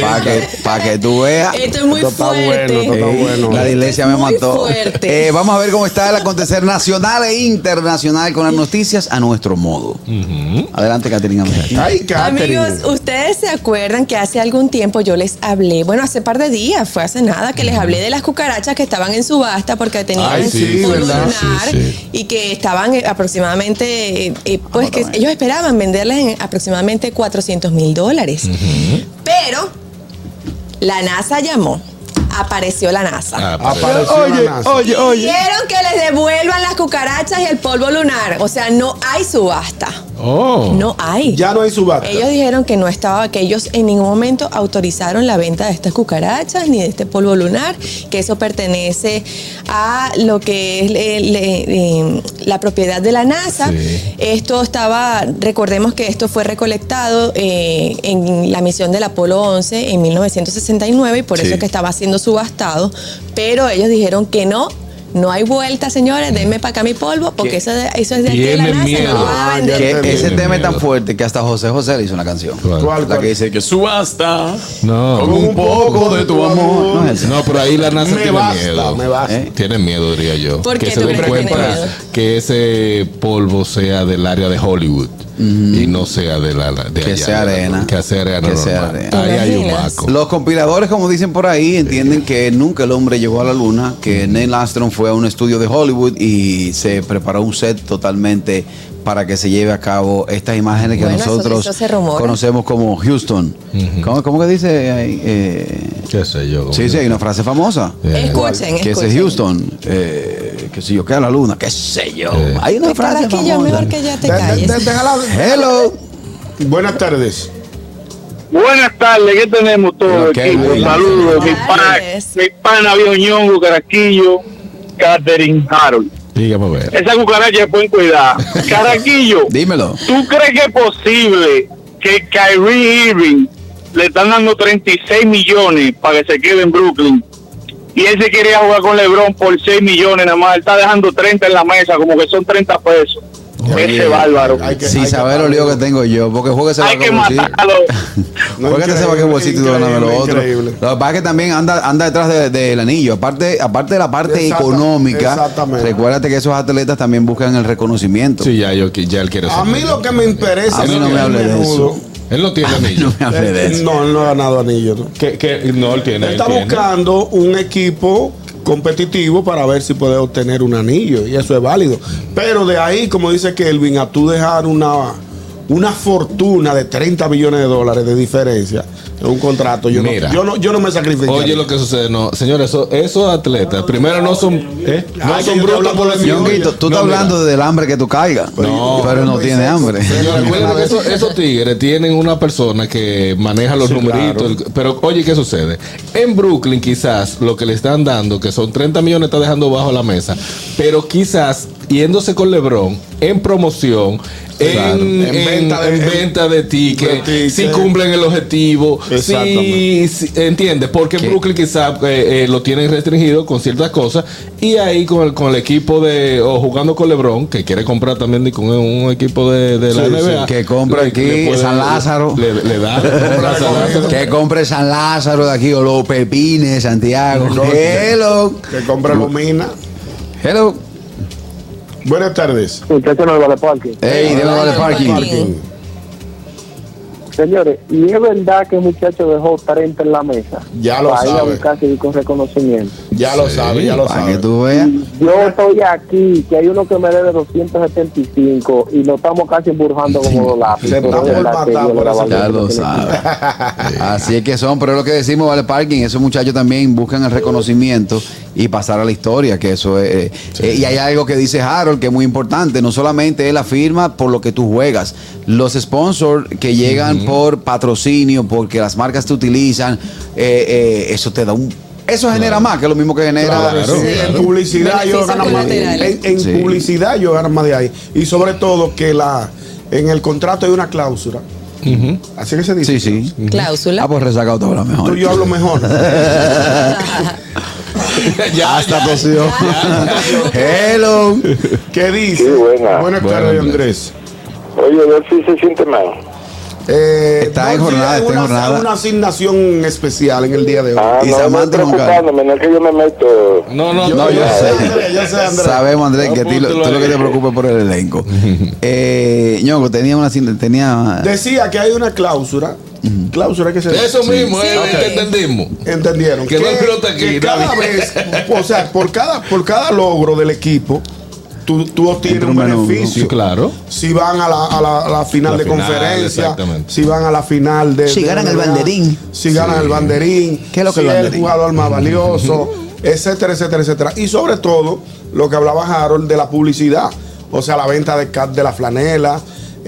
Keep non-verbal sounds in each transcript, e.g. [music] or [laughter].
Para que, pa' que tú veas. Esto es muy Esto fuerte. bueno, esto está Ey, bueno. La iglesia me mató. Eh, vamos a ver cómo está el acontecer nacional e internacional con las noticias a nuestro modo. Adelante, Caterina. Ay, Catherine. Amigos, ustedes se acuerdan que hace algún tiempo yo les hablé, bueno, hace par de días, fue hace nada, que les hablé de las cucarachas que estaban en subasta porque tenían Ay, sí, polvo ¿verdad? lunar Sí, sí. y que estaban eh, aproximadamente, eh, eh, pues que ellos esperaban venderlas en aproximadamente 400 mil dólares. Pero la NASA llamó, apareció la NASA. Apareció Oye, la NASA. oye, oye. Pidieron que les devuelvan las cucarachas y el polvo lunar. O sea, no hay subasta. Oh. No hay. Ya no hay subasta. Ellos dijeron que no estaba, que ellos en ningún momento autorizaron la venta de estas cucarachas ni de este polvo lunar, que eso pertenece a lo que es le- le- la propiedad de la NASA. Sí. Esto estaba, recordemos que esto fue recolectado eh, en la misión del Apolo 11 en 1969 y por Sí. eso es que estaba siendo subastado, pero ellos dijeron que no. No hay vuelta, señores, denme para acá mi polvo, porque ¿Qué? eso, de- eso es de aquí de la NASA, miedo. no van a Ah, vender. ya Que entendí. ese tema es tan fuerte que hasta José José le hizo una canción. ¿Cuál? ¿Cuál, La que dice que subasta No. con un poco de tu amor. No es. No, pero ahí la NASA Me tiene basta, miedo. me basta. ¿Eh? Tiene miedo, diría yo. ¿Por que qué se den cuenta que ese polvo sea del área de Hollywood y no sea de la de Que allá, sea arena. Que sea arena Que sea arena. Ahí ¿Te hay un maco. Los compiladores, como dicen por ahí, entienden que nunca el hombre llegó a la luna, que Neil Armstrong fue a un estudio de Hollywood y se preparó un set totalmente para que se lleve a cabo estas imágenes que Bueno, nosotros eso conocemos como Houston. ¿Cómo, cómo que dice ahí? Eh, ¿Qué sé yo? sí, sí, hay una frase famosa. Eh, Escuchen, Que ese escuchen. Houston, eh, que si yo queda la luna, qué sé yo. Eh. Hay una Te frase aquí yo, famosa. mejor que ya te De- de- de- Hello. Buenas tardes. Buenas tardes, ¿qué tenemos todo Ok, el equipo? buenas Saludos, mi pana, mi pana viejo ñongo, Caraquillo, Catherine Harold. Dígame a ver. Esa cucaracha pueden cuidar. [laughs] Caraquillo, Dímelo. ¿tú crees que es posible que Kyrie Irving le están dando 36 millones para que se quede en Brooklyn? Y él se quería jugar con LeBron por 6 millones nada más. Él está dejando 30 en la mesa, como que son 30 pesos. Ese bárbaro. Hay que- Sin hay saber los líos que tengo yo, porque juegue ese Hay que vaquebocito. matarlo. [laughs] No, Juégate ese increíble, vaquebocito y tú ganas lo otro. increíble. Lo que pasa es que también anda, anda detrás de- del anillo. Aparte, aparte de la parte Exacta- económica, exactamente. recuérdate que esos atletas también buscan el reconocimiento. Sí, ya, yo, ya él quiere A mí lo que me interesa A mí es no que me el hable de eso. Él no tiene No anillo. me hable de Eh, eso. No, él no ha ganado anillo. ¿no? Que, que, no, él tiene. Él él está tiene. buscando un equipo competitivo para ver si puede obtener un anillo y eso es válido. Pero de ahí, como dice Kelvin, a tú dejar una, una fortuna de 30 millones de dólares de diferencia en un contrato, yo, Mira. no, yo, no, yo no me sacrifico. Oye, lo que sucede, no, señores, eso- esos atletas, primero no son, ¿eh? no Ay, son brutos por el Ñonguito, tú estás No, mira. hablando del hambre que tú caigas, No, pero no tiene hambre. Señores, esos, esos tigres tienen una persona que maneja los Sí, numeritos. claro. el- pero oye, ¿qué sucede? En Brooklyn quizás lo que le están dando, que son 30 millones, está dejando bajo la mesa. Pero quizás yéndose con LeBron en promoción, Claro. en, En en- venta de- en venta de tickets, de tickets. si cumplen el objetivo, si, si- ¿entiendes? Porque. Brooklyn quizás eh, eh, lo tienen restringido con ciertas cosas y ahí con el, con el equipo de, o jugando con LeBron, que quiere comprar también con un equipo de, de la Sí, NBA. Que compra aquí le puede- San Lázaro. Le, le da. [laughs] compra San Lázaro. Que compre San Lázaro de aquí o los Pepines, Santiago. No, Hello. Que compra Lumina. Hello. Buenas tardes. Muchachos no vale parque. Hey, de de parking. parking. Señores, y es verdad que el muchacho dejó 30 en la mesa. Ya lo para ir a sabe. buscarse con reconocimiento. Ya lo Sí, sabe, ya lo Para sabe. que tú veas. Yo estoy aquí, que hay uno que me debe 275 y lo estamos casi embrujando como dos lápices. Se está por matar por Ya lo sabe. [laughs] Así es que son, pero es lo que decimos, vale parking. Esos muchachos también buscan el reconocimiento y pasar a la historia, que eso es. eh, eh, y hay algo que dice Harold que es muy importante. No solamente es la firma por lo que tú juegas, los sponsors que llegan por patrocinio, porque las marcas te utilizan, eh, eh, eso te da un Eso genera más que lo mismo que genera. Claro, sí, claro. En publicidad Beneficios ganan más. En, en Sí. publicidad ellos ganan más de ahí. Y sobre todo que la en el contrato hay una cláusula. Así que se dice. Sí, sí. Cláusula. Ah, pues resacado te habla Tú mejor. y yo hablo mejor. [laughs] ya, Hasta tosió. Hello. ¿Qué dice? Sí, buena. Buenas Buena, tardes, Andrés. Andrés. Oye, a ver si se siente mal. Eh, Está en no, jornada, está en una, jornada. una asignación especial en el día de hoy. Ah, Y no, no Samantha no es que yo me meto. No, no, No, yo yo sé. yo sé, Andrés. Sabemos, Andrés, No, que a ti lo, tú lo que te preocupa por el elenco. [laughs] eh, Ñongo, tenía una tenía Decía que hay una cláusula. Cláusula que se Eso mismo, Sí. es lo Ok. que entendimos. entendieron Que no hay pelota aquí, que cada vez, o sea, por cada, por cada logro del equipo, tú, tú obtienes un beneficio. Sí, claro. Si van a la, a la- a la final La de final, conferencia, si van a la final de. Si de ganan el banderín. Si ganan el banderín. ¿Qué es lo que si el es el banderín? jugador más valioso, etcétera, etcétera, etcétera. Y sobre todo, lo que hablaba Harold de la publicidad. O sea, la venta de, de la flanela.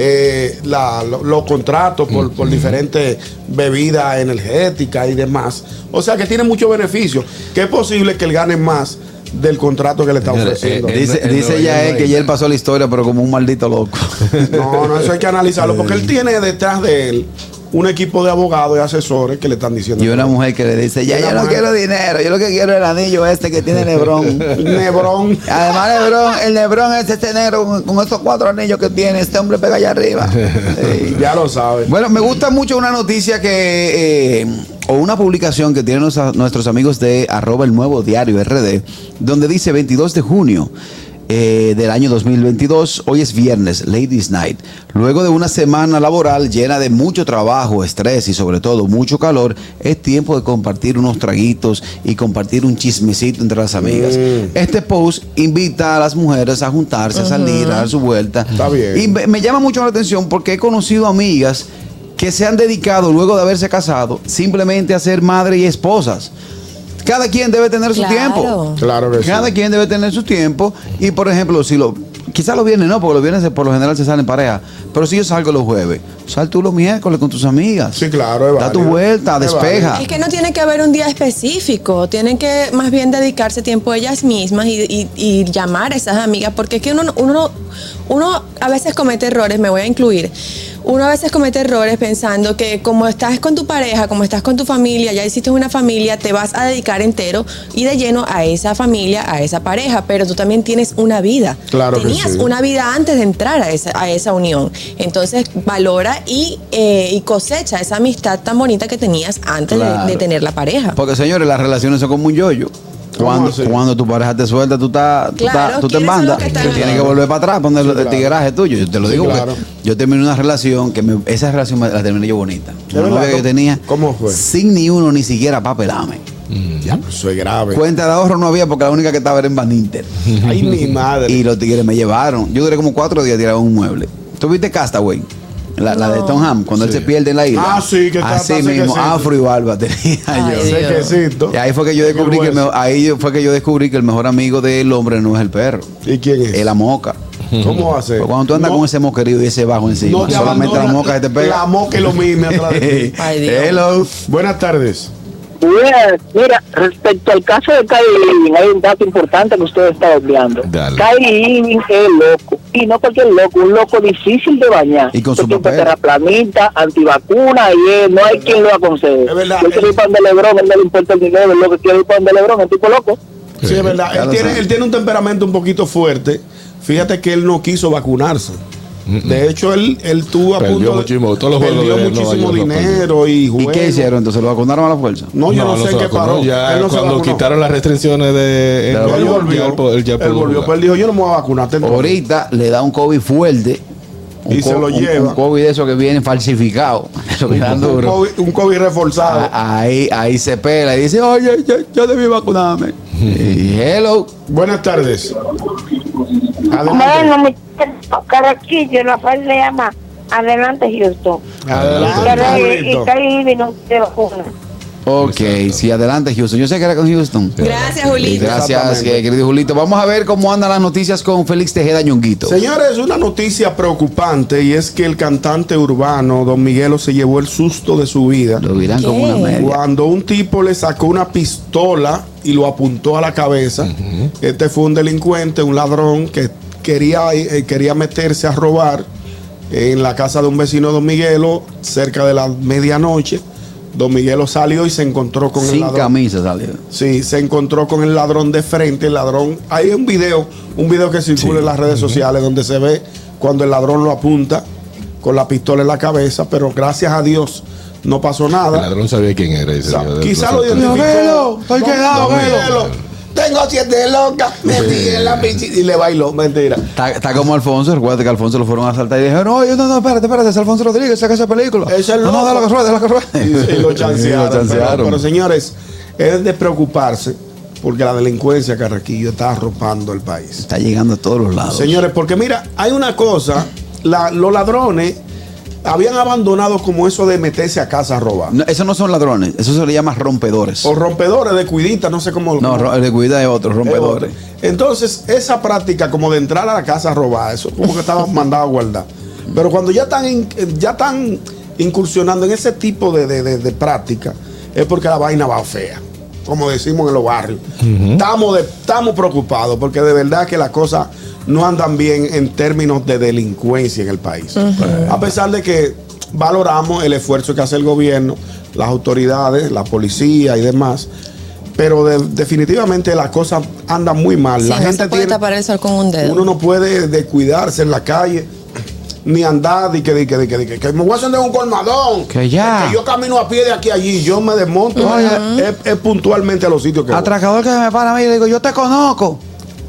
eh, la- lo- los contratos por, por diferentes bebidas energéticas y demás. O sea que tiene muchos beneficios. Que es posible que él gane más del contrato que le está ofreciendo. eh, Dice, el- el dice Nueva ya él que ya él pasó la historia, pero como un maldito loco. [laughs] No, no, eso hay que analizarlo, porque él tiene detrás de él un equipo de abogados y asesores que le están diciendo. Y una mujer que le dice, ya yo no quiero dinero, yo lo que quiero es el anillo este que tiene Lebron. [laughs] Nebrón. Además, Lebron, el Lebron es este negro con, con estos cuatro anillos que tiene, este hombre pega allá arriba. [laughs] Sí. Ya lo sabe. Bueno, me gusta mucho una noticia que, eh, o una publicación que tienen nuestra- nuestros amigos de arroba el nuevo diario RD, donde dice 22 de junio eh, del año 2022, hoy es viernes, Ladies Night. Luego de una semana laboral llena de mucho trabajo, estrés y sobre todo mucho calor, es tiempo de compartir unos traguitos y compartir un chismecito entre las amigas. Este post invita a las mujeres a juntarse, a salir, a dar su vuelta. Está bien. Y me, me llama mucho la atención porque he conocido amigas que se han dedicado luego de haberse casado simplemente a ser madre y esposas. Cada quien debe tener su tiempo. Claro que sí. Cada quien debe tener su tiempo. Y por ejemplo, si lo. Quizás los viernes no, porque los viernes por lo general se salen en pareja. Pero si yo salgo los jueves, sal tú los miércoles con tus amigas. Sí, claro, es Da tu vuelta, Es despeja. Es que no tiene que haber un día específico, tienen que más bien dedicarse tiempo a ellas mismas y, y- y llamar a esas amigas, porque es que uno, uno, uno a veces comete errores, me voy a incluir, uno a veces comete errores pensando que como estás con tu pareja, como estás con tu familia, ya hiciste una familia, te vas a dedicar entero y de lleno a esa familia, a esa pareja, pero tú también tienes una vida. Claro que Tenías sí. una vida antes de entrar a esa, a esa unión. Entonces valora y, eh, y cosecha esa amistad tan bonita que tenías antes de- Claro. de, tener la pareja. Porque señores, las relaciones son como un yoyo. ¿Cómo Cuando, cuando tu pareja te suelta, tú, estás, tú, Claro, tú te ¿quiénes son embandas. los que están Tú ahí? tienes que volver para atrás, poner el claro. tigueraje tuyo. Yo te lo Sí, digo porque yo terminé una relación que me- esa relación me la terminé yo bonita. Verdad? novia que yo tenía ¿Cómo fue? sin ni uno ni siquiera papelame. Ya, pues, eso es grave. Cuenta de ahorro no había porque la única que estaba era en Baninter. Ay, mi madre. Y los tigres me llevaron. Yo duré como cuatro días tirando un mueble. ¿Tú viste Castaway? La, la de Tom Ham, cuando él se pierde en la isla. Ah, sí, que está- Así está mismo, sequecito. afro y barba [laughs] tenía Ay, yo. Sequecito. Y ahí fue que yo descubrí que el hueso. mejor- ahí fue que yo descubrí que el mejor amigo del hombre no es el perro, ¿Y quién es? es la moca. ¿Cómo va a ser? Porque cuando tú andas No- con ese moquerío y ese bajo encima, no solamente la moca se te pega. La moca y lo mismo atrás de ti. [laughs] Ay, Dios. Hello. Buenas tardes. Mira, mira, respecto al caso de Kyrie Irving, hay un dato importante que usted está obviando. Dale. Kyrie Irving es loco, y no cualquier loco, un loco difícil de bañar. Y con su papel. terraplanista, antivacuna, y él, no hay quien lo aconseje. Es verdad, Él quiere ir para donde Lebron, él no le importa el dinero, lo que quiere ir para donde Lebron, el tipo loco. Sí, es verdad. Él tiene, él tiene un temperamento un poquito fuerte. Fíjate que él no quiso vacunarse. De hecho, él, él tuvo a Perdió punto de- muchísimo- todos los juegos perdió de muchísimo dinero y ¿Y juegos. qué hicieron? Entonces lo vacunaron a la fuerza. No, yo no, sé qué paró. Ya él no cuando quitaron las restricciones de. Nueva Él York, volvió. él él ya Él volvió. Pero él dijo, yo no me voy a vacunar. Ahorita le da un COVID fuerte. Un Y se lo lleva. Un COVID de esos que viene falsificado. Eso [laughs] que un, duro. COVID, un COVID reforzado. Ah, Ahí, ahí se pela y dice, oye, yo, yo debí vacunarme. y hello. Buenas tardes. Adelante. Bueno, mi Carraquillo, Rafael le llama. Adelante, Houston. Adelante, y no se vacuna. Ok, sí, adelante Houston. Yo sé que era con Houston. Gracias, Julito. Gracias, eh, querido Julito. Vamos a ver cómo andan las noticias con Félix Tejeda Ñonguito. Señores, una noticia preocupante y es que el cantante urbano Don Miguelo se llevó el susto de su vida Lo dirán como una media. cuando un tipo le sacó una pistola y lo apuntó a la cabeza. Este fue un delincuente, un ladrón que quería, eh, quería meterse a robar en la casa de un vecino de Don Miguelo cerca de la medianoche. Don Miguelo salió y se encontró con el Sin ladrón. camisa salió. Sí, se encontró con el ladrón de frente. El ladrón. Hay un video, un video que circula en las redes sociales donde se ve cuando el ladrón lo apunta con la pistola en la cabeza, pero gracias a Dios no pasó El nada. ladrón sabía quién era. y se dio de- Quizá lo los- identificó. estoy Don- quedado, velo. Tengo siete locas, metí en la piscina y le bailó. Mentira. Está, está como Alfonso, recuerda que a Alfonso lo fueron a asaltar y dijeron, no, yo, no, no, espérate, espérate, es Alfonso Rodríguez, saca esa película. Es el no, no, loco. déjalo que ruede, déjalo que. Y, [laughs] y lo chancearon. Sí, lo chancearon. Pero, pero, señores, es de preocuparse porque la delincuencia, Carraquillo, está arropando el país. Está llegando a todos los lados. Señores, porque mira, hay una cosa, la- los ladrones habían abandonado como eso de meterse a casa a robar. No, esos no son ladrones, eso se le llama rompedores. O rompedores de cuidita, no sé cómo. no, el de cuida de otros, es rompedores. otro. Entonces, esa práctica como de entrar a la casa a robar, eso como que estaban [laughs] mandados a guardar. Pero cuando ya están, in- ya están incursionando en ese tipo de, de- de- de práctica, es porque la vaina va fea. Como decimos en los barrios. estamos, preocupados porque de verdad que las cosas no andan bien en términos de delincuencia en el país. A pesar de que valoramos el esfuerzo que hace el gobierno, las autoridades, la policía y demás. Pero de- definitivamente las cosas andan muy mal. Sí, la no gente se puede tiene, tapar el sol con un dedo. uno no puede descuidarse en la calle ni andar y que, de que, de que, de que, que me voy a hacer un colmadón Que ya. que yo camino a pie de aquí a allí yo me desmonto es, es puntualmente a los sitios que voy. Atracador que me para a mí y le digo, yo te conozco.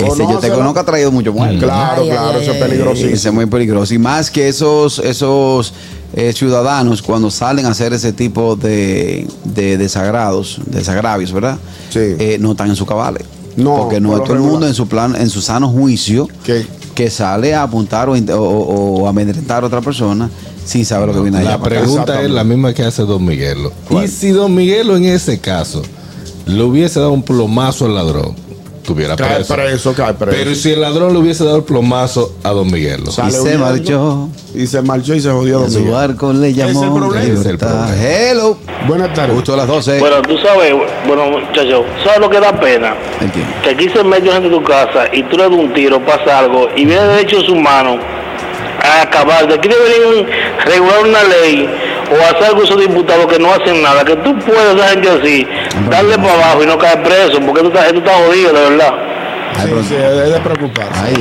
Ese yo te conozco ha traído mucho muerto. claro Ay, claro ay, eso es Sí, ese es muy peligroso. Y más que esos, esos eh, ciudadanos cuando salen a hacer ese tipo de, de desagrados, desagravios, ¿verdad? Sí. Eh, no están en su cabales. No, Porque no es todo el mundo en su plan, en su sano juicio, ¿Qué? que sale a apuntar o, o- o- amedrentar a otra persona sin saber lo que viene allá. La pregunta es la misma que hace Don Miguelo. Y si Don Miguelo en ese caso le hubiese dado un plomazo al ladrón, tuviera cae preso. preso cae preso Pero si el ladrón le hubiese dado el plomazo a Don Miguelo. Y se marchó. y se marchó y se jodió A Don su Miguel. barco le llamó. problema. Ese es el problema. Hello. buenas tardes Justo a las 12. Bueno, tú sabes, bueno, muchachos, ¿sabes lo que da pena? Que aquí se mete gente de tu casa y tú le das un tiro, pasa algo, y viene derechos humanos a acabar. De aquí deberían regular una ley o hacer algo esos diputados que no hacen nada. Que tú puedes, esa gente así, darle para abajo y no caer preso, porque tú estás, tú estás jodido, de verdad. Ay, sí, pero- sí, es de preocuparse Ay,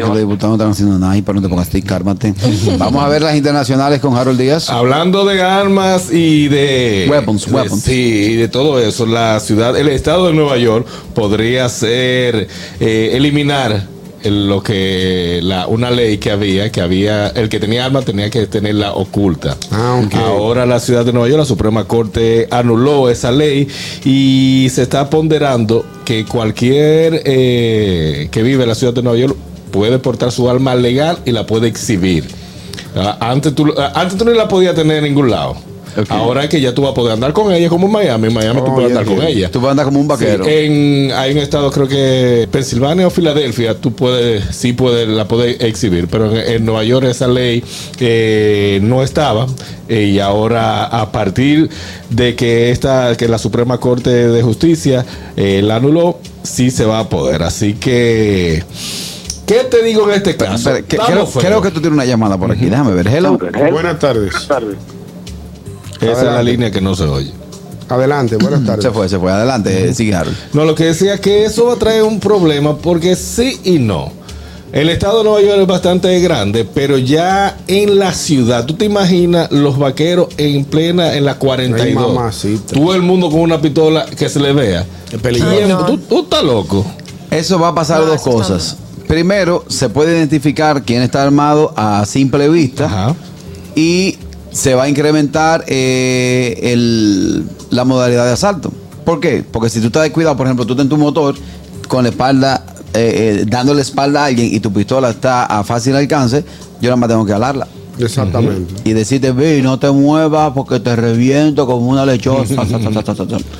yo los diputados no están haciendo nada, ay, pero no te pongas cálmate. [laughs] Vamos a ver las internacionales con Harold Díaz. Hablando de armas y de Weapons, de- weapons. sí, y de todo eso, la ciudad, el estado de Nueva York podría ser eh, eliminar el- lo que la una ley que había, que había el que tenía armas tenía que tenerla oculta. Ah. Ahora la ciudad de Nueva York, la Suprema Corte anuló esa ley y se está ponderando que cualquier eh, que vive en la ciudad de Nueva York puede portar su arma legal y la puede exhibir. Ah, Antes tú, ah, antes tú no la podías tener en ningún lado. Ok. Ahora es que ya tú vas a poder andar con ella como en Miami. En Miami tú Oh, puedes ya andar con ella. Tú vas a andar como un vaquero. Sí, en, hay un estado, creo que Pensilvania o Filadelfia, tú puedes, sí puedes, la puedes exhibir, pero en, en Nueva York esa ley eh, no estaba eh, y ahora a partir de que esta, que la Suprema Corte de Justicia eh, la anuló, sí se va a poder. Así que, ¿qué te digo en este caso? Que- creo, que tú tienes una llamada por aquí. Déjame ver. Hello. buenas tardes Esa es la línea que no se oye. adelante buenas tardes Se fue, se fue. Adelante, sigue Harold. No, lo que decía que eso va a traer un problema porque sí y no. El estado de Nueva York es bastante grande, pero ya en la ciudad, tú te imaginas los vaqueros en plena, en la 42. Ay, mamacita. Todo el mundo con una pistola que se le vea. Es peligroso. Ay, no. ¿Tú, tú estás loco. Eso va a pasar No, dos cosas. Primero, se puede identificar quién está armado a simple vista. Ajá. y se va a incrementar eh, el- la modalidad de asalto. ¿Por qué? Porque si tú estás descuidado, por ejemplo, tú estás en tu motor con la espalda, eh, eh, dándole espalda a alguien y tu pistola está a fácil alcance, yo nada más tengo que alarla. Exactamente. y decirte, vi, no te muevas porque te reviento como una lechosa. Pero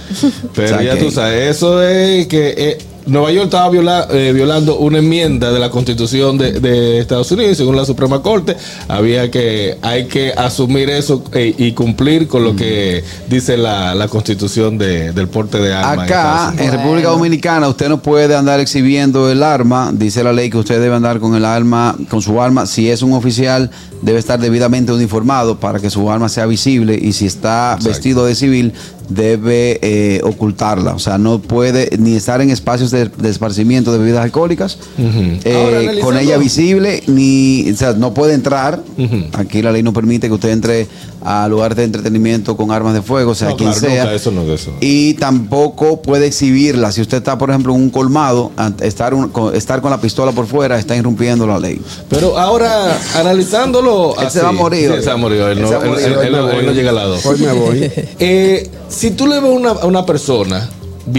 [laughs] [laughs] O sea ya que- tú sabes, eso es que eh, Nueva York estaba viola- eh, violando una enmienda de la Constitución de, de Estados Unidos, según la Suprema Corte, había que hay que asumir eso eh, y cumplir con lo que dice la, la Constitución de- del porte de armas. en Acá, en. República Dominicana, usted no puede andar exhibiendo el arma. Dice la ley que usted debe andar con el arma, con su arma. Si es un oficial, debe estar debidamente uniformado para que su arma sea visible. Y si está vestido de civil, debe eh, ocultarla. O sea, no puede ni estar en espacios de, de esparcimiento de bebidas alcohólicas eh, Ahora, con ella visible, ni, o sea, no puede entrar. Aquí la ley no permite que usted entre a lugares de entretenimiento con armas de fuego, o sea, No, quien claro, sea. nunca, eso no es de eso. Y tampoco puede exhibirla. Si usted está, por ejemplo, en un colmado, estar, un- con, estar con la pistola por fuera está irrumpiendo la ley. Pero ahora, analizándolo. Él se va a morir Sí, se va a morir. Él no, él- morir, él- hoy él me no- él voy. no llega al lado. Hoy me voy. [laughs] Eh, si tú le ves a una, a una persona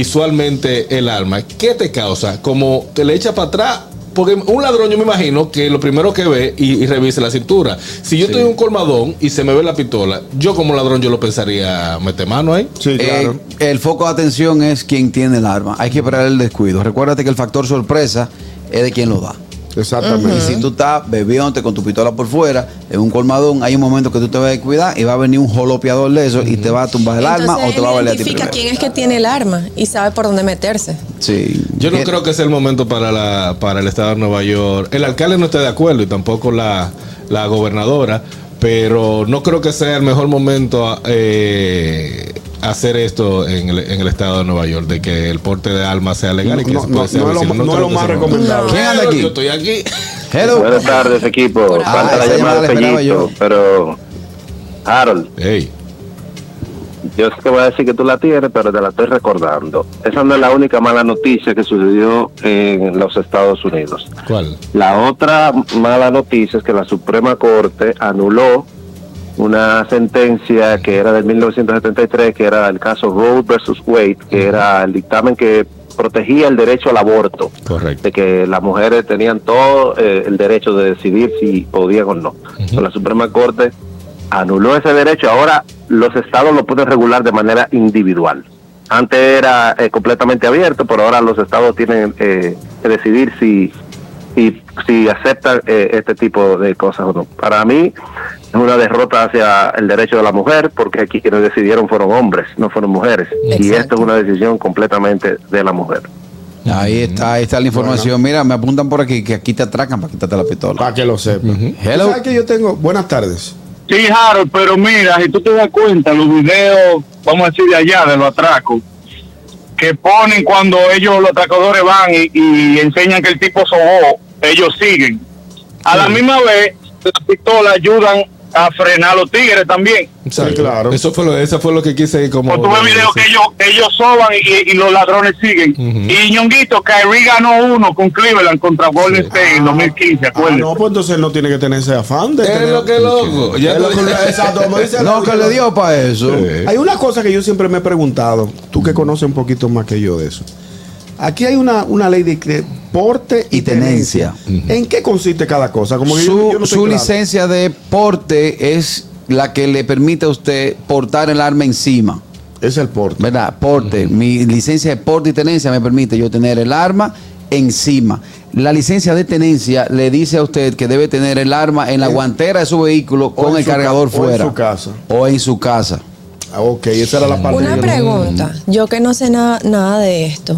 visualmente el arma, ¿qué te causa? Como te le echa para atrás. Porque un ladrón, yo me imagino que lo primero que ve y, y revise la cintura. Si yo estoy en un colmadón y se me ve la pistola, yo como ladrón, yo lo pensaría meter mano ahí. Sí, claro. Eh, el foco de atención es quien tiene el arma. Hay que esperar el descuido. Recuérdate que el factor sorpresa es de quien lo da. Exactamente. Y si tú estás bebiéndote con tu pistola por fuera, en un colmadón, hay un momento que tú te vas a descuidar y va a venir un jolopeador de eso y te va a tumbar el arma o te va a valer a ti identifica primero. quién es que tiene el arma y sabe por dónde meterse. Sí. Yo no creo que sea el momento para, la, para el estado de Nueva York. El alcalde no está de acuerdo y tampoco la, la gobernadora, pero no creo que sea el mejor momento eh, hacer esto en el, en el estado de Nueva York, de que el porte de armas sea legal y que No, se pueda no lo- no es más recomendable. ¿Quién anda aquí? Yo estoy aquí. Hello. Buenas tardes, equipo. Ah, Falta la llamada de yo. pero Harold, Ey, yo sé que voy a decir que tú la tienes, pero te la estoy recordando. Esa no es la única mala noticia que sucedió en los Estados Unidos. ¿cuál? La otra mala noticia es que la Suprema Corte anuló una sentencia que era del 1973, que era el caso Roe versus Wade, que era el dictamen que protegía el derecho al aborto, Correcto. de que las mujeres tenían todo eh, el derecho de decidir si podían o no. La Suprema Corte anuló ese derecho, ahora los estados lo pueden regular de manera individual. Antes era eh, completamente abierto, pero ahora los estados tienen eh, que decidir si si, si aceptan eh, este tipo de cosas o no. Para mí es una derrota hacia el derecho de la mujer, porque aquí quienes decidieron fueron hombres, no fueron mujeres. Y esto es una decisión completamente de la mujer. Ahí está, ahí está la información. Mira, me apuntan por aquí que aquí te atracan para quitarte la pistola. Para que lo sepa. Hello. ¿Sabes que yo tengo? Buenas tardes. Sí, Harold, pero mira, si tú te das cuenta, los videos, vamos a decir de allá, de los atracos, que ponen cuando ellos, los atracadores van y, y enseñan que el tipo sobó, ellos siguen. A la misma vez, las pistolas ayudan a frenar a los tigres también. Exacto. claro. Eso fue lo, eso fue lo que quise como. Cuando tú ves videos que ellos, ellos soban y, y los ladrones siguen. Y Ñonguito, Kyrie ganó uno con Cleveland contra Golden State en 2015, Ah, acuérdate. no, pues entonces él no tiene que tener ese afán de Es tener- lo que loco. Ya Es lo que- [laughs] exacto, dice No, que le dio para eso. Hay una cosa que yo siempre me he preguntado, tú que conoces un poquito más que yo de eso. Aquí hay una, una ley de, porte y, Y tenencia. ¿En qué consiste cada cosa? Como Su, yo- yo no estoy su claro. licencia de porte es la que le permite a usted portar el arma encima. Es el porte. ¿Verdad? Porte. Mi licencia de porte y tenencia me permite yo tener el arma encima. La licencia de tenencia le dice a usted que debe tener el arma en la guantera de su vehículo con el cargador ca- o en fuera. su casa. O en su casa. Ah, ok, esa era la parte Una pregunta, yo que no sé nada, nada de esto.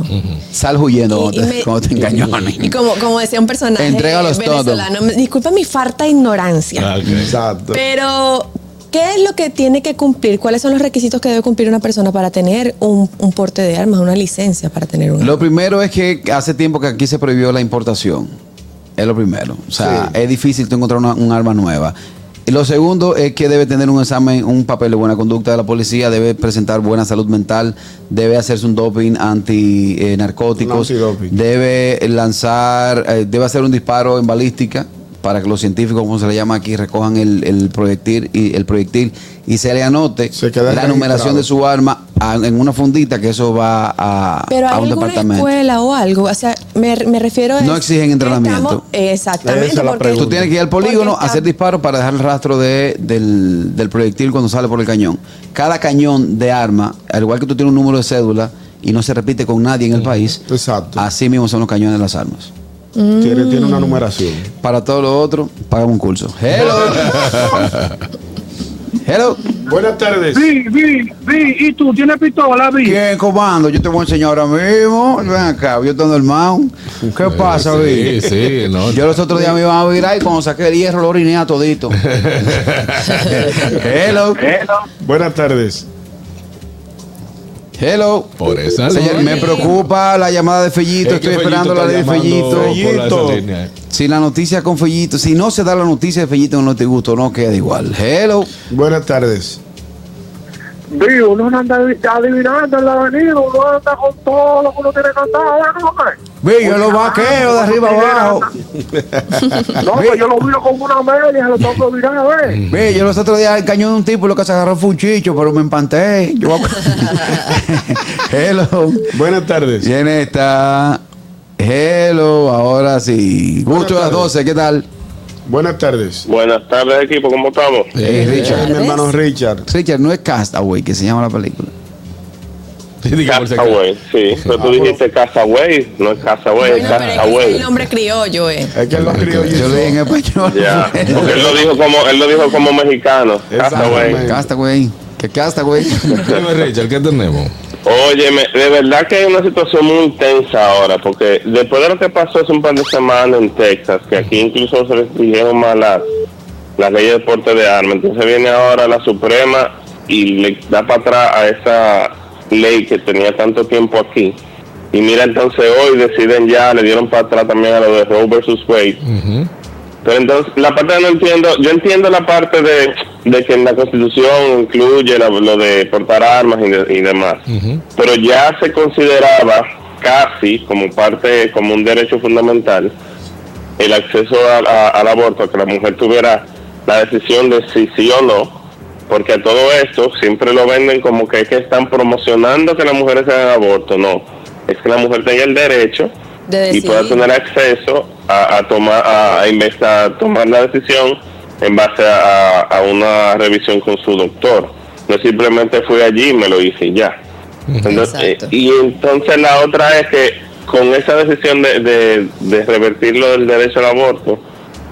Sal huyendo Y- y te, me- [laughs] cuando te engañonen. [laughs] Y como, como decía un personaje Entrégalos todos. venezolano, disculpa mi farta ignorancia, Ah. Exacto. pero ¿qué es lo que tiene que cumplir? ¿Cuáles son los requisitos que debe cumplir una persona para tener un, un porte de armas, una licencia para tener un Lo primero es que hace tiempo que aquí se prohibió la importación. Es lo primero. O sea, es difícil tú encontrar una- un arma nueva. Y lo segundo es que debe tener un examen, un papel de buena conducta. De la policía, debe presentar buena salud mental, debe hacerse un doping anti eh, narcóticos, debe lanzar, eh, debe hacer un disparo en balística para que los científicos, como se le llama aquí, recojan el, el proyectil y el proyectil y se le anote Se la registrado. numeración de su arma a- en una fundita que eso va a, Pero a un alguna departamento. escuela o algo, o sea, me, me refiero a No exigen entrenamiento. Estamos- exactamente, Esa porque. Tú tienes que ir al polígono, hacer disparos para dejar el rastro de, del, del proyectil cuando sale por el cañón. Cada cañón de arma, al igual que tú tienes un número de cédula y no se repite con nadie en el país, Exacto. así mismo son los cañones de las armas. Tiene, tiene una numeración. Para todo lo otro, pagamos un curso. Hello. [laughs] Hello. Buenas tardes. Vi, vi, vi. ¿Y tú tienes pistola, vi? ¿Quién comando? Yo te voy a enseñar ahora mismo. Ven acá, yo estoy normal. ¿Qué pasa, Sí, Vi? sí, no. Yo los otros días me iba a virar y cuando saqué el hierro lo oriné a todito. [laughs] Hello. Buenas tardes. Hello. Por esa Señor, línea. me preocupa la llamada de Fellito. Es Estoy esperando la de Fellito. Fellito. Si la noticia con Fellito, si no se da la noticia de Fellito No Te Gusto, no queda igual. Hello. Buenas tardes. Vi, uno no anda adivinando en la avenida, uno anda con todo lo que uno tiene cantado, ¿no? Ve, yo lo vaqueo de arriba abajo. No, pues yo lo vi con una media, lo tengo que mirar, a ver. Ve, yo los otros días el cañón de un tipo lo que se agarró fue un chicho, pero me empanté. Yo... [laughs] Hello. Buenas tardes. ¿Quién está? Hello, ahora sí. Gusto de las tardes. 12, ¿qué tal? Buenas tardes. Buenas tardes, equipo, ¿cómo estamos? Eh, Richard. Mi hermano Richard. Richard, no es Castaway, que se llama la película. Castaway, sí. Pero tú dijiste Castaway, no es Castaway, es es es Castaway. el nombre criollo, eh. Es que él lo crió Yo dije en español. Ya, porque él lo dijo como, él lo dijo como mexicano. Castaway. Castaway. ¿Qué Castaway? Dime, Richard, ¿qué tenemos? Óyeme, de verdad que hay una situación muy intensa ahora, porque después de lo que pasó hace un par de semanas en Texas, que aquí incluso se restringieron más las, las leyes de porte de armas, entonces viene ahora la Suprema y le da para atrás a esa ley que tenía tanto tiempo aquí. Y mira, entonces hoy deciden ya, le dieron para atrás también a lo de Roe versus Wade. Pero entonces, la parte que no entiendo, yo entiendo la parte de, de que en la Constitución incluye la- lo de portar armas y, de- y demás. Pero ya se consideraba casi como parte, como un derecho fundamental, el acceso a- a- al aborto, que la mujer tuviera la decisión de si sí o no, porque a todo esto siempre lo venden como que es que están promocionando que las mujeres hagan aborto, no, es que la mujer tenga el derecho De y pueda tener acceso a, a tomar a, a inves- a tomar la decisión en base a, a una revisión con su doctor. No simplemente fui allí y me lo hice y ya. Entonces, eh, y entonces la otra es que con esa decisión de, de, de revertir lo del derecho al aborto,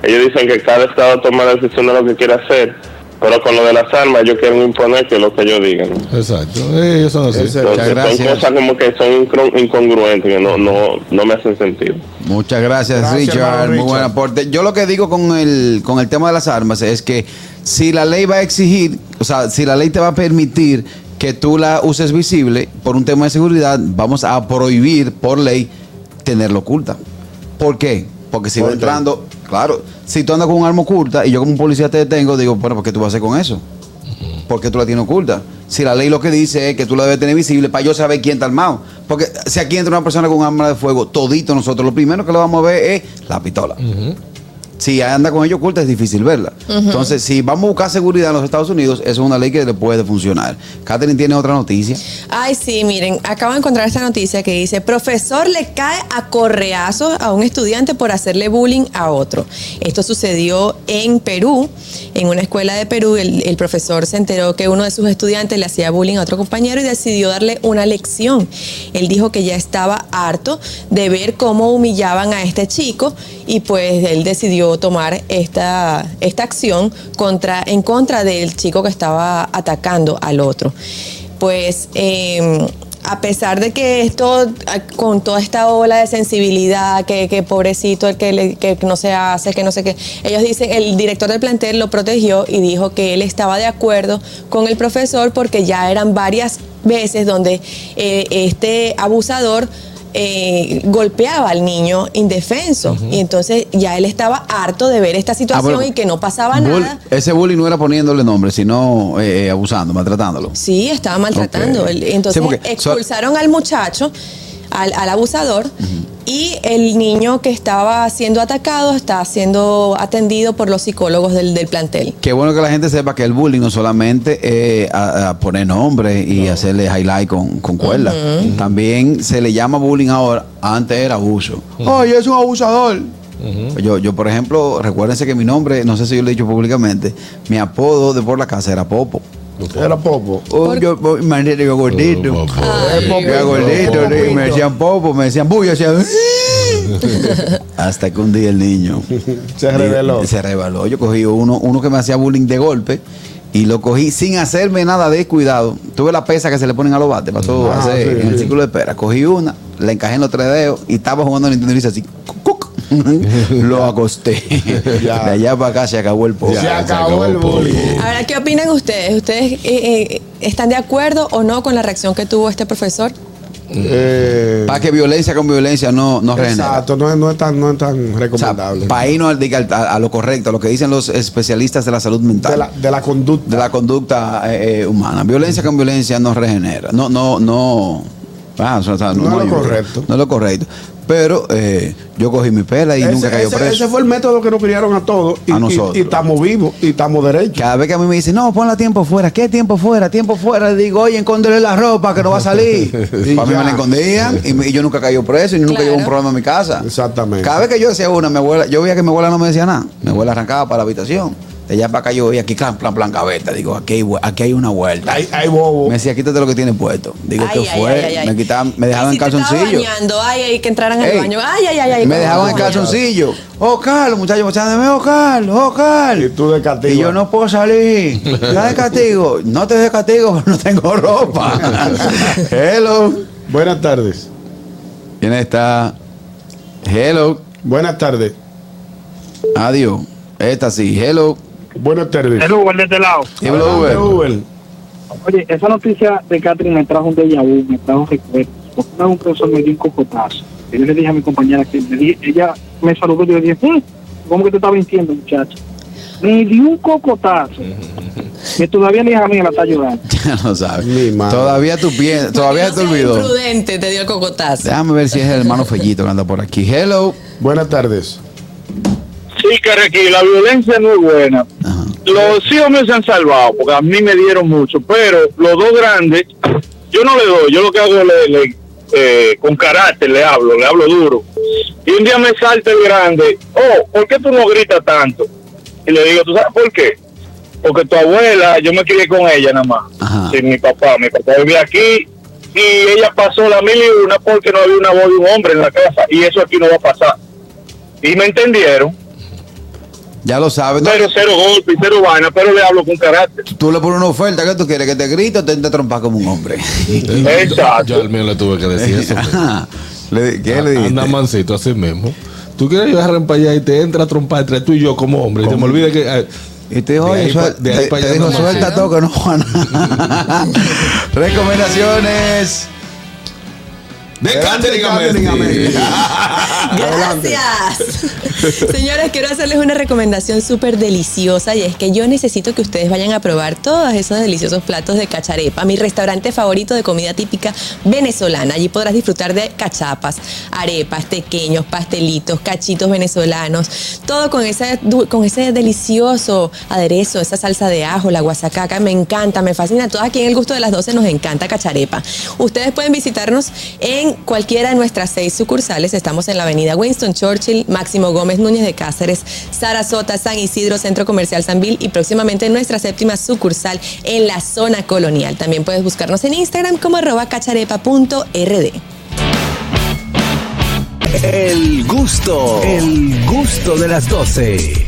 ellos dicen que cada estado toma la decisión de lo que quiere hacer, pero con lo de las armas ellos quieren imponer que lo que ellos digan. Exacto. Eh, Ellos son así. Entonces son gracias. cosas como que son incon- incongruentes, que no, no, no me hacen sentido. Muchas gracias, Gracias, Richard. Muy Richard. buen aporte. Yo lo que digo con el, con el tema de las armas es que si la ley va a exigir, o sea, si la ley te va a permitir que tú la uses visible por un tema de seguridad, vamos a prohibir por ley tenerlo oculta. ¿Por qué? Porque si va entrando, claro, si tú andas con un arma oculta y yo como un policía te detengo, digo, bueno, ¿por qué tú vas a hacer con eso? ¿Por qué tú la tienes oculta? Si la ley lo que dice es que tú la debes tener visible para yo saber quién está armado. Porque si aquí entra una persona con un arma de fuego, todito nosotros, lo primero que le vamos a ver es la pistola. Si anda con ella oculta es difícil verla. Entonces, si vamos a buscar seguridad en los Estados Unidos, eso es una ley que le puede funcionar. Catherine tiene otra noticia. Ay, sí, miren, acabo de encontrar esta noticia que dice, profesor le cae a correazos a un estudiante por hacerle bullying a otro. Esto sucedió en Perú, en una escuela de Perú. El, el profesor se enteró que uno de sus estudiantes le hacía bullying a otro compañero y decidió darle una lección. Él dijo que ya estaba harto de ver cómo humillaban a este chico y pues él decidió tomar esta, esta acción contra, en contra del chico que estaba atacando al otro. Pues eh, a pesar de que esto, con toda esta ola de sensibilidad, que, pobrecito el que, que no se hace, que no sé qué, ellos dicen, el director del plantel lo protegió y dijo que él estaba de acuerdo con el profesor porque ya eran varias veces donde eh, este abusador eh, golpeaba al niño indefenso y entonces ya él estaba harto de ver esta situación Ah, bueno, y que no pasaba nada. ese bullying no era poniéndole nombre, sino eh, eh, abusando, maltratándolo. Sí, estaba maltratando. Ok. El- Entonces Sí, porque so- expulsaron al muchacho, al, al abusador, y el niño que estaba siendo atacado está siendo atendido por los psicólogos del, del plantel. Qué bueno que la gente sepa que el bullying no solamente es a, a poner nombre y hacerle highlight con, con cuerda. También se le llama bullying ahora. Antes era abuso. Ay, es un abusador. Yo, yo, por ejemplo, recuérdense que mi nombre, no sé si yo lo he dicho públicamente, mi apodo de por la casa era Popo. Era popo. Oh, yo, oh, imagínate, yo gordito. Oh, Popo. Ay, Yo gordito, y me decían Popo, me decían Bulla, decía, [laughs] hasta que un día el niño [laughs] Se reveló. Se reveló. Yo cogí uno, uno que me hacía bullying de golpe y lo cogí sin hacerme nada de cuidado. Tuve la pesa que se le ponen a los bates para todo Ah, hacer sí, en el círculo de espera. Cogí una, la encajé en los tres dedos y estaba jugando a Nintendo y hice así. Lo acosté. [laughs] Ya. De allá para acá se acabó el poco. Se acabó el bullying. Ahora, ¿qué opinan ustedes? ¿Ustedes eh, eh, están de acuerdo o no con la reacción que tuvo este profesor? Eh, Para que violencia con violencia no, no regenere. exacto, no, es- no es tan, no es tan O sea, recomendable. para irnos a, a lo correcto, a lo que dicen los especialistas de la salud mental. de, la, de la conducta. de la conducta eh, humana. Violencia con violencia no regenera. No, no, no. ah, o sea, No es lo ayuda. correcto. No es lo correcto. Pero eh, yo cogí mi pela y ese, nunca cayó ese- preso. ese fue el método que nos criaron a todos. Y, A y- nosotros. y estamos vivos y estamos derechos. Cada vez que a mí me dicen, no, ponla tiempo fuera, ¿qué tiempo fuera? Tiempo fuera, le digo, oye, escóndele la ropa que no va a salir. [laughs] Y Para mí me la escondían y, yo nunca caí preso y nunca Claro. llevo un problema en mi casa. Exactamente. Cada vez que yo hacía una, mi abuela, yo veía que mi abuela no me decía nada. Mi abuela arrancaba para la habitación. De allá para acá yo veía aquí, plan, plan, plan, gaveta. Digo, aquí hay, aquí hay una vuelta. Hay, hay bobo. Me decía, quítate lo que tienes puesto. Digo, Ay, ¿qué ay, fue? ay, ay, Me ay. quitaban, me dejaban Ay, en si estaba calzoncillo. bañando, ay, ay, que entraran al baño. Ay, ay, ay, ay. Me ¿cómo dejaban en calzoncillo. Oh, Carlos, muchachos, muchachos, oh, Carlos, oh, Carlos. Y tú de castigo. Y yo no puedo salir. [laughs] ¿Está de castigo? No te de castigo, [laughs] no tengo ropa. [laughs] Hello. Buenas tardes. ¿Quién está? Hello. Buenas tardes. Adiós. Esta sí. Hello. Buenas tardes. El Uber de este lado. Adelante, Uber. Uber. Oye, esa noticia de Catherine me trajo un déjà vu, me trajo recuerdos. Porque una vez un profesor me dio un cocotazo. Y yo le dije a mi compañera que dije, ella me saludó y yo le dije, "Mm, ¿cómo que te estaba mintiendo, muchacho? Me dio un cocotazo. [laughs] que todavía mi hija mía la está ayudando. [laughs] Ya lo sabes. Mi madre. Todavía tú piensas, todavía No te olvidó. imprudente, te dio el cocotazo. Déjame ver si es el hermano Fellito que anda por aquí. Hello. Buenas tardes. Sí, que Requi, la violencia no es buena. Los hijos míos se han salvado, porque a mí me dieron mucho, pero los dos grandes, yo no le doy, yo lo que hago le, le- eh, con carácter le hablo, le hablo duro. Y un día me salta el grande, oh, ¿por qué tú no gritas tanto? Y le digo, ¿tú sabes por qué? Porque tu abuela, yo me crié con ella nada más, Ajá. sin mi papá, mi papá vivía aquí y ella pasó la mil y una porque no había una voz de un hombre en la casa y eso aquí no va a pasar. Y me entendieron. Ya lo sabes. ¿no? Cero, cero golpe y cero vaina, pero le hablo con carácter. Tú le pones una oferta que tú quieres que te grite o te te trompas como un hombre. [laughs] Exacto. Yo al mío le tuve que decir eso. [laughs] Le- ¿Qué le dijiste? Anda mancito así mismo. Tú quieres llevar para allá y te entra a trompar entre tú y yo como hombre. Y te me olvida que. eh, Y te dijo, De oye, ahí suel- pa- de ahí te, te dijo, suelta más, todo que no Juan. [laughs] Recomendaciones. De. [laughs] Gracias. [laughs] Señores, quiero hacerles una recomendación súper deliciosa y es que yo necesito que ustedes vayan a probar todos esos deliciosos platos de cacharepa, mi restaurante favorito de comida típica venezolana. Allí podrás disfrutar de cachapas, arepas, tequeños, pastelitos, cachitos venezolanos, todo con ese, con ese delicioso aderezo, esa salsa de ajo, la guasacaca, me encanta, me fascina. A todos aquí en el gusto de las 12 nos encanta cacharepa. Ustedes pueden visitarnos en cualquiera de nuestras seis sucursales. Estamos en la avenida Winston Churchill, Máximo Gómez Núñez de Cáceres, Sarasota, San Isidro, Centro Comercial Sanvil y próximamente en nuestra séptima sucursal en la zona colonial. También puedes buscarnos en Instagram como arroba cacharepa.rd. El gusto, el gusto de las 12.